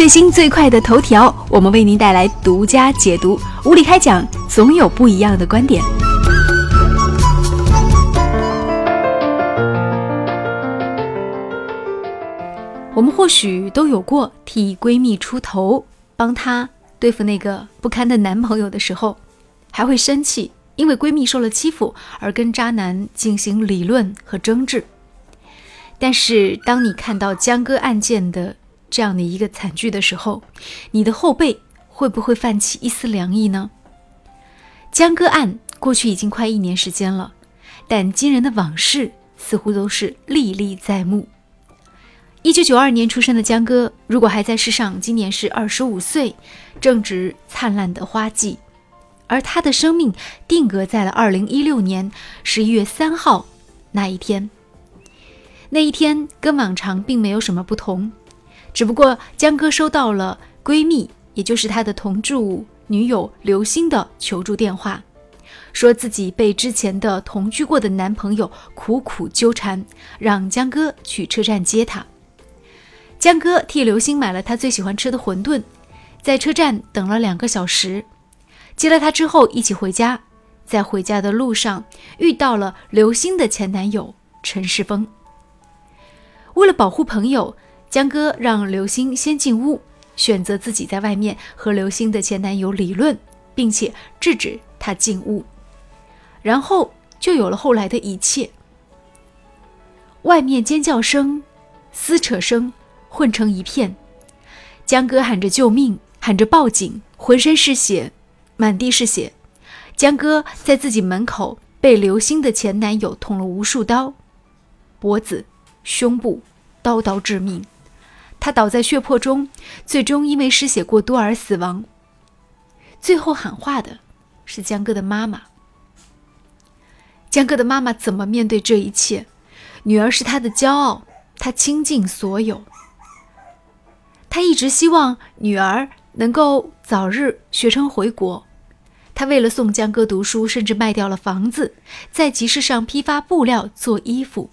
最新最快的头条，我们为您带来独家解读。无理开讲，总有不一样的观点。我们或许都有过替闺蜜出头，帮她对付那个不堪的男朋友的时候，还会生气，因为闺蜜受了欺负而跟渣男进行理论和争执。但是，当你看到江歌案件的这样的一个惨剧的时候，你的后背会不会泛起一丝凉意呢？江歌案过去已经快一年时间了，但惊人的往事似乎都是历历在目。一九九二年出生的江歌，如果还在世上，今年是二十五岁，正值灿烂的花季，而他的生命定格在了二零一六年十一月三号那一天。那一天跟往常并没有什么不同，只不过江哥收到了闺蜜，也就是他的同住女友刘星的求助电话，说自己被之前的同居过的男朋友苦苦纠缠，让江哥去车站接她。江哥替刘星买了他最喜欢吃的馄饨，在车站等了两个小时，接了她之后一起回家，在回家的路上遇到了刘星的前男友陈世峰。为了保护朋友，江歌让刘星先进屋，选择自己在外面和刘星的前男友理论，并且制止他进屋，然后就有了后来的一切。外面尖叫声、撕扯声混成一片，江歌喊着救命，喊着报警，浑身是血，满地是血。江歌在自己门口被刘星的前男友捅了无数刀，脖子。胸部刀刀致命，他倒在血泊中，最终因为失血过多而死亡。最后喊话的是江哥的妈妈。江哥的妈妈怎么面对这一切？女儿是他的骄傲，他倾尽所有。他一直希望女儿能够早日学成回国。他为了送江哥读书，甚至卖掉了房子，在集市上批发布料做衣服。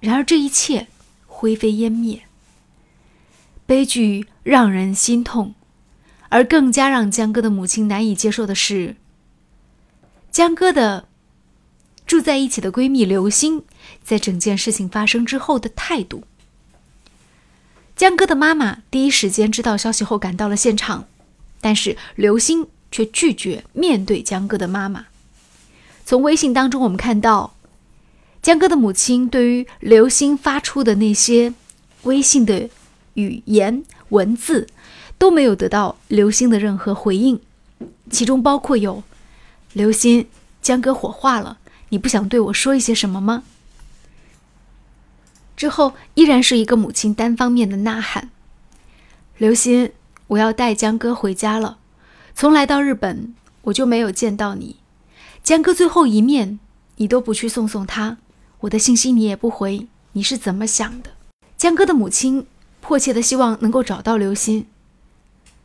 然而这一切灰飞烟灭，悲剧让人心痛，而更加让江歌的母亲难以接受的是，江歌的住在一起的闺蜜刘星在整件事情发生之后的态度。江歌的妈妈第一时间知道消息后赶到了现场，但是刘星却拒绝面对江歌的妈妈。从微信当中我们看到。江歌的母亲对于刘星发出的那些微信的语言文字都没有得到刘星的任何回应，其中包括有“刘星，江哥火化了，你不想对我说一些什么吗？”之后依然是一个母亲单方面的呐喊：“刘星，我要带江哥回家了，从来到日本我就没有见到你，江哥最后一面你都不去送送他。”我的信息你也不回，你是怎么想的？江哥的母亲迫切的希望能够找到刘鑫。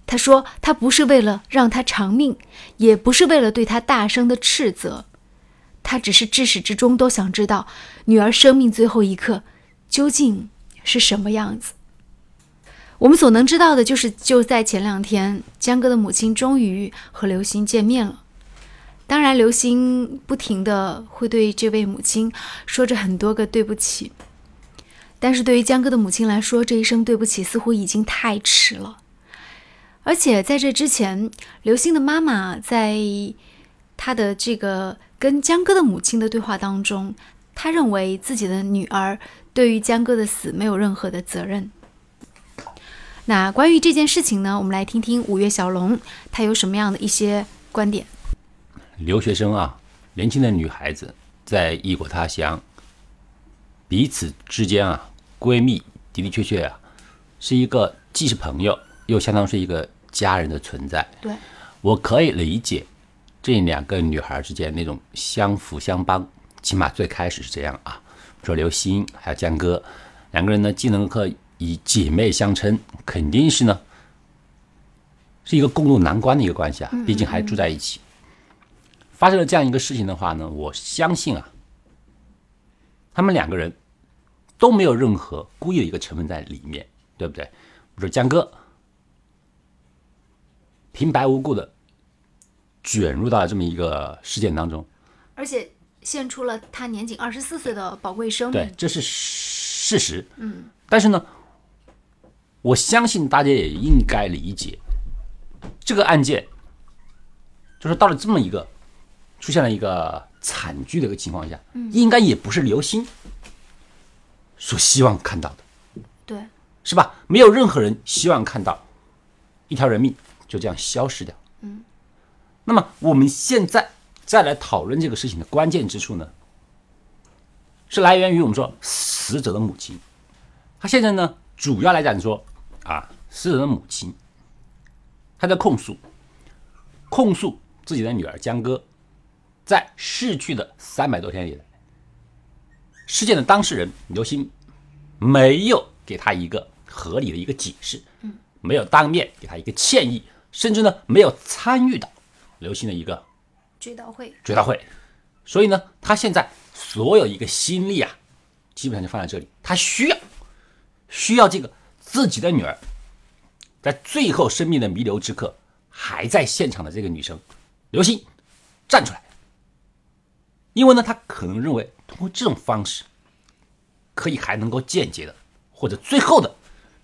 他说：“他不是为了让他偿命，也不是为了对他大声的斥责，他只是至始至终都想知道女儿生命最后一刻究竟是什么样子。”我们所能知道的就是，就在前两天，江歌的母亲终于和刘鑫见面了。当然，刘鑫不停的会对这位母亲说着很多个对不起，但是对于江哥的母亲来说，这一声对不起似乎已经太迟了。而且在这之前，刘星的妈妈在他的这个跟江哥的母亲的对话当中，他认为自己的女儿对于江哥的死没有任何的责任。那关于这件事情呢，我们来听听五月小龙他有什么样的一些观点。留学生啊，年轻的女孩子在异国他乡，彼此之间啊，闺蜜的的确确啊，是一个既是朋友又相当是一个家人的存在。对，我可以理解这两个女孩之间那种相扶相帮，起码最开始是这样啊。说刘星还有江哥两个人呢，既能够以姐妹相称，肯定是呢，是一个共度难关的一个关系啊，毕竟还住在一起。发生了这样一个事情的话呢，我相信啊，他们两个人都没有任何故意的一个成分在里面，对不对？我说江哥平白无故的卷入到了这么一个事件当中，而且献出了他年仅二十四岁的宝贵生命，。对这是事实。嗯，但是呢，我相信大家也应该理解，这个案件就是到了这么一个出现了一个惨剧的一个情况下，应该也不是刘星所希望看到的。对，是吧？没有任何人希望看到一条人命就这样消失掉。嗯，那么我们现在再来讨论这个事情的关键之处呢，是来源于我们说死者的母亲，他现在呢主要来讲说啊，死者的母亲，她在控诉，控诉自己的女儿江歌，在逝去的三百多天里来，事件的当事人刘鑫没有给他一个合理的一个解释，嗯没有当面给他一个歉意，甚至呢没有参与到刘鑫的一个追悼会。追悼会，所以呢，他现在所有一个心力啊，基本上就放在这里，他需要需要这个自己的女儿，在最后生命的弥留之刻还在现场的这个女生刘鑫站出来，因为呢，他可能认为通过这种方式，可以还能够间接的或者最后的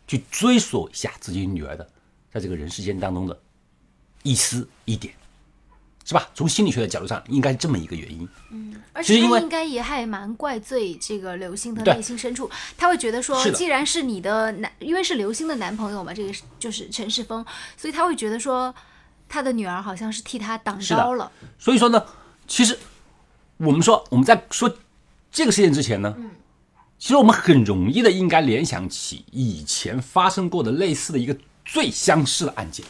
去追索一下自己女儿的在这个人世间当中的一丝一点。是吧？从心理学的角度上，应该是这么一个原因。嗯而且他应该也还蛮怪罪这个刘星的内心深处，他会觉得说既然是你的男，因为是刘星的男朋友嘛，这个就是陈世峰，所以他会觉得说，他的女儿好像是替他挡刀了。所以说呢，其实我们说我们在说这个事件之前呢，其实我们很容易的应该联想起以前发生过的类似的一个最相似的案件，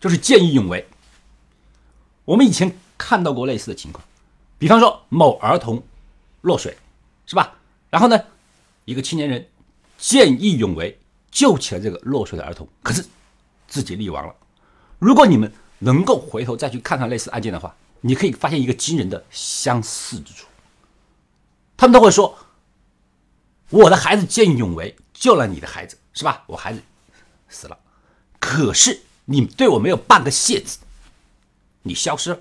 就是见义勇为。我们以前看到过类似的情况，比方说某儿童落水，是吧？然后呢，一个青年人见义勇为救起了这个落水的儿童，可是自己溺亡了。如果你们能够回头再去看看类似案件的话，你可以发现一个惊人的相似之处。他们都会说：“我的孩子见义勇为救了你的孩子，是吧？我孩子死了，可是你对我没有半个谢字，你消失了。”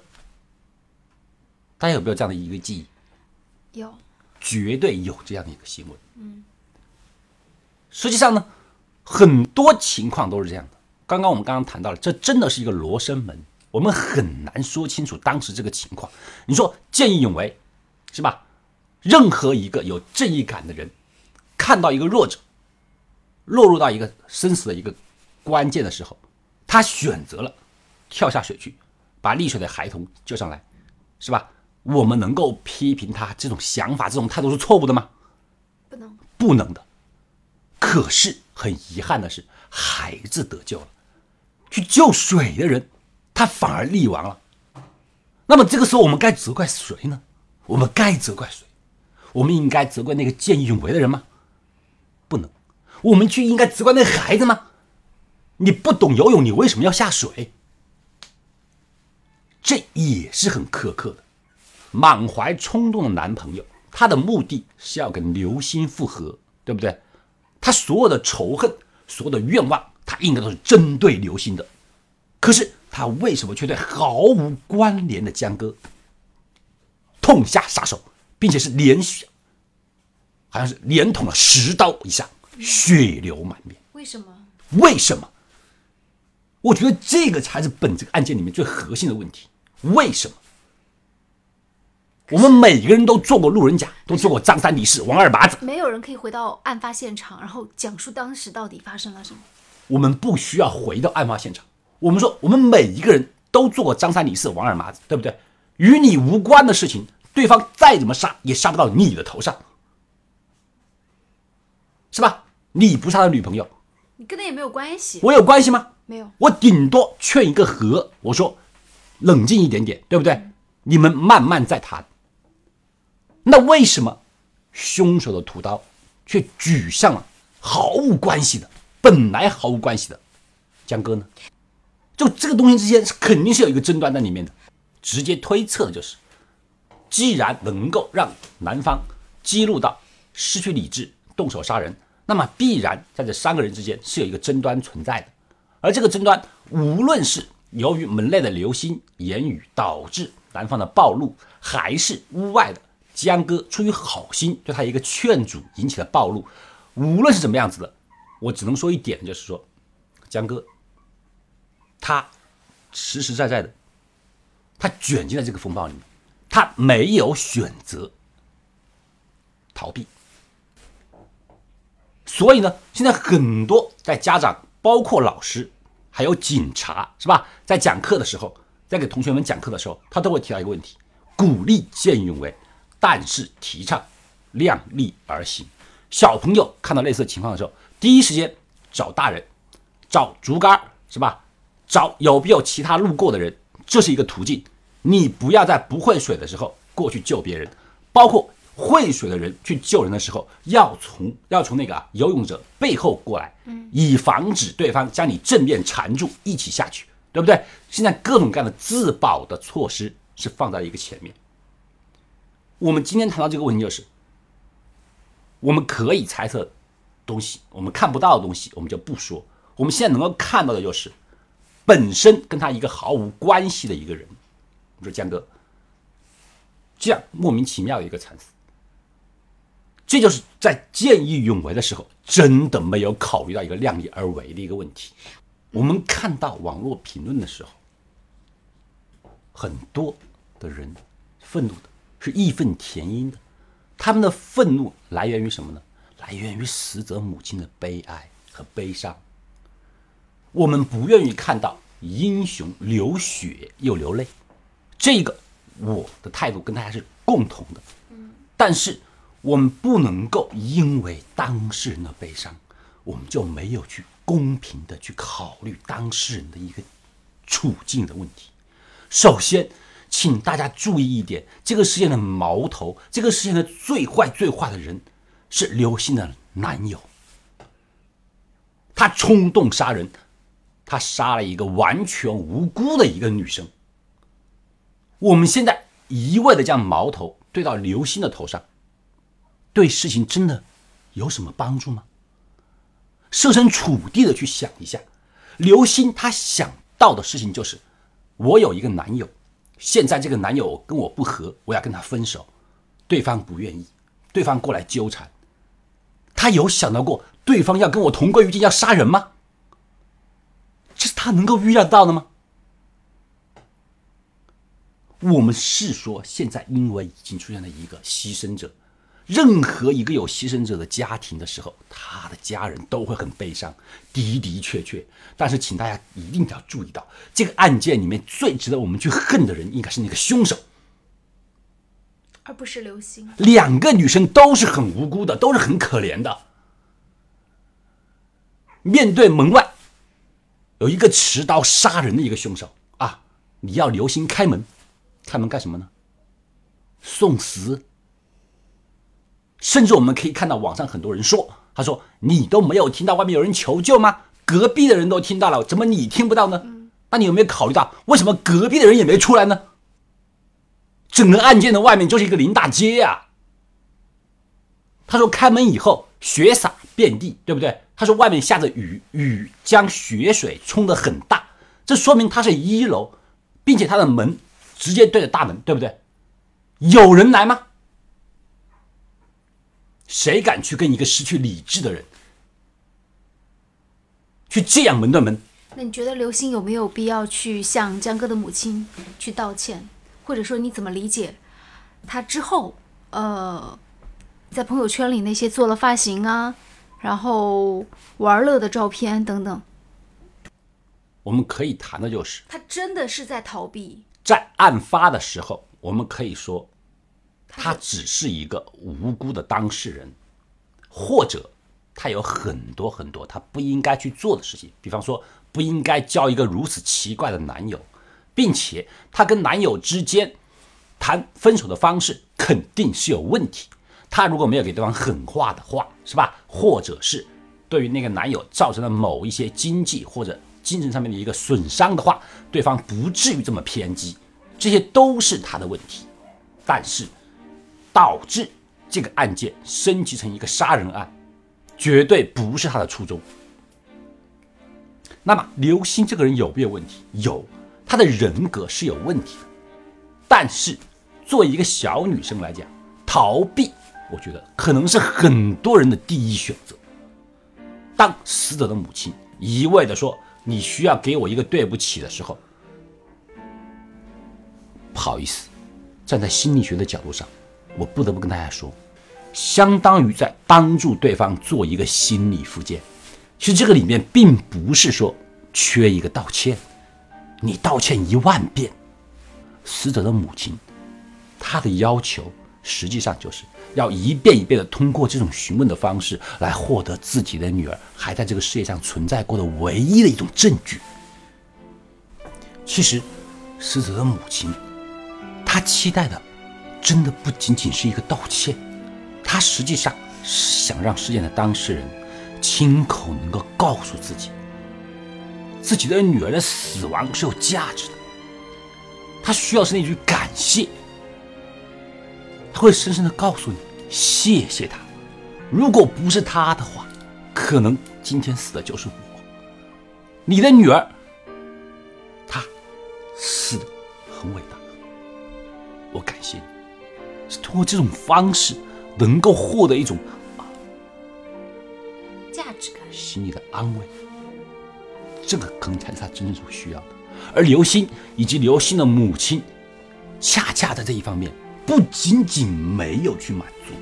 大家有没有这样的一个记忆？有，绝对有这样的一个新闻。嗯，实际上呢，很多情况都是这样的。刚刚我们刚刚谈到了，这真的是一个罗生门，我们很难说清楚当时这个情况。你说见义勇为，是吧？任何一个有正义感的人，看到一个弱者落入到一个生死的一个关键的时候，他选择了跳下水去，把溺水的孩童救上来，是吧？我们能够批评他这种想法、这种态度是错误的吗？不能。不能的。可是很遗憾的是，孩子得救了，去救水的人，他反而溺亡了。那么这个时候，我们该责怪谁呢？我们该责怪谁？我们应该责怪那个见义勇为的人吗？不能。我们去应该责怪那孩子吗？你不懂游泳，你为什么要下水？这也是很苛刻的。满怀冲动的男朋友，他的目的是要跟刘星复合，对不对？他所有的仇恨，所有的愿望，他应该都是针对刘星的。可是他为什么却对毫无关联的江哥痛下杀手，并且是连续，好像是连捅了十刀以上，血流满面？为什么？为什么？我觉得这个才是本这个案件里面最核心的问题。为什么？我们每个人都做过路人甲，都做过张三李四王二麻子，没有人可以回到案发现场，然后讲述当时到底发生了什么。我们不需要回到案发现场。我们说，我们每一个人都做过张三李四王二麻子，对不对？与你无关的事情，对方再怎么杀也杀不到你的头上，是吧？你不是他的女朋友，你跟他也没有关系，我有关系吗？没有。我顶多劝一个和，我说冷静一点点，对不对？你们慢慢再谈。那为什么凶手的屠刀却举向了毫无关系的、本来毫无关系的江哥呢？就这个东西之间是肯定是有一个争端在里面的。直接推测的就是，既然能够让男方激怒到失去理智、动手杀人，那么必然在这三个人之间是有一个争端存在的，而这个争端无论是由于门内的刘星言语导致男方的暴露，还是屋外的江哥出于好心对他一个劝阻引起的暴露，无论是怎么样子的，我只能说一点，就是说，江哥他实实在在的，他卷进了这个风暴里面，他没有选择逃避。所以呢，现在很多在家长，包括老师，还有警察，是吧？在讲课的时候，在给同学们讲课的时候，他都会提到一个问题：鼓励见义勇为，但是提倡量力而行。小朋友看到类似情况的时候，第一时间找大人，找竹竿，是吧？找有没有其他路过的人，这是一个途径。你不要在不会水的时候过去救别人，包括。会水的人去救人的时候，要从要从那个啊游泳者背后过来，以防止对方将你正面缠住，一起下去，对不对？现在各种各样的自保的措施是放在一个前面。我们今天谈到这个问题，就是我们可以猜测东西，我们看不到的东西，我们就不说。我们现在能够看到的就是本身跟他一个毫无关系的一个人，你说江哥这样莫名其妙的一个惨死。这就是在见义勇为的时候，真的没有考虑到一个量力而为的一个问题。我们看到网络评论的时候，很多的人愤怒的是义愤填膺的，他们的愤怒来源于什么呢？来源于死者母亲的悲哀和悲伤。我们不愿意看到英雄流血又流泪，这个我的态度跟大家是共同的。但是。我们不能够因为当事人的悲伤，我们就没有去公平的去考虑当事人的一个处境的问题。首先，请大家注意一点：这个事件的矛头，这个事件的最坏最坏的人是刘星的男友。他冲动杀人，他杀了一个完全无辜的一个女生。我们现在一味的将矛头对到刘星的头上。对事情真的有什么帮助吗？设身处地的去想一下，刘星他想到的事情就是：我有一个男友，现在这个男友跟我不和，我要跟他分手，对方不愿意，对方过来纠缠，他有想到过对方要跟我同归于尽，要杀人吗？他能够预料到的吗？我们是说，现在因为已经出现了一个牺牲者。任何一个有牺牲者的家庭的时候，他的家人都会很悲伤，的的确确。但是，请大家一定要注意到，这个案件里面最值得我们去恨的人，应该是那个凶手，而不是刘星。两个女生都是很无辜的，都是很可怜的。面对门外有一个持刀杀人的一个凶手啊，你要留心开门，开门干什么呢？送死。甚至我们可以看到网上很多人说：“他说你都没有听到外面有人求救吗？隔壁的人都听到了，怎么你听不到呢？那你有没有考虑到为什么隔壁的人也没出来呢？整个案件的外面就是一个林大街呀。”他说：“开门以后血洒遍地，对不对？”他说：“外面下着雨，雨将雪水冲得很大，这说明他是一楼，并且他的门直接对着大门，对不对？有人来吗？”谁敢去跟一个失去理智的人去这样门对门？那你觉得刘星有没有必要去向江哥的母亲去道歉，或者说你怎么理解他之后呃在朋友圈里那些做了发型啊，然后玩乐的照片等等？我们可以谈的就是他真的是在逃避。在案发的时候，我们可以说。他只是一个无辜的当事人，或者他有很多很多他不应该去做的事情，比方说不应该交一个如此奇怪的男友，并且他跟男友之间谈分手的方式肯定是有问题。他如果没有给对方狠话的话，是吧？或者是对于那个男友造成了某一些经济或者精神上面的一个损伤的话，对方不至于这么偏激，这些都是他的问题。但是。导致这个案件升级成一个杀人案，绝对不是他的初衷。那么刘星这个人有没有问题？有，他的人格是有问题的。但是作为一个小女生来讲，逃避，我觉得可能是很多人的第一选择。当死者的母亲一味的说你需要给我一个对不起的时候，不好意思，站在心理学的角度上，我不得不跟大家说，相当于在帮助对方做一个心理复健。其实这个里面并不是说缺一个道歉，你道歉一万遍，死者的母亲，她的要求实际上就是要一遍一遍的通过这种询问的方式来获得自己的女儿还在这个世界上存在过的唯一的一种证据。其实，死者的母亲。她期待的，真的不仅仅是一个道歉，她实际上是想让事件的当事人亲口能够告诉自己，自己的女儿的死亡是有价值的。他需要是那句感谢，他会深深的告诉你，谢谢他。如果不是他的话，可能今天死的就是我。你的女儿，她死的很伟大。我感谢你，是通过这种方式能够获得一种价值感、心里的安慰。这个可能才是他真正所需要的。而刘星以及刘星的母亲，恰恰在这一方面不仅仅没有去满足，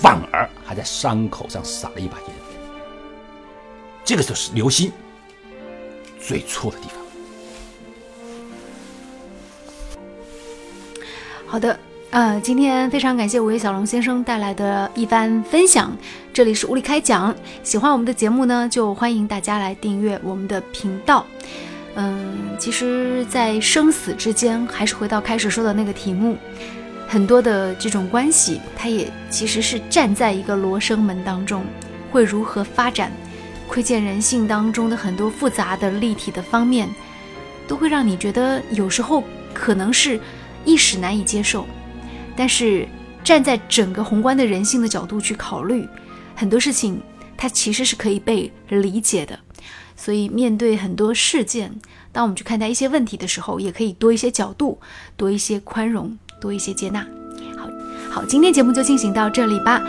反而还在伤口上撒了一把盐。这个就是刘星最错的地方。好的，呃，今天非常感谢五位小龙先生带来的一番分享。这里是物理开讲，喜欢我们的节目呢，就欢迎大家来订阅我们的频道。嗯，其实，在生死之间，还是回到开始说的那个题目，很多的这种关系，它也其实是站在一个罗生门当中，会如何发展，窥见人性当中的很多复杂的立体的方面，都会让你觉得有时候可能是。一时难以接受，但是站在整个宏观的人性的角度去考虑，很多事情它其实是可以被理解的。所以面对很多事件，当我们去看待一些问题的时候，也可以多一些角度，多一些宽容，多一些接纳。好好，今天节目就进行到这里吧。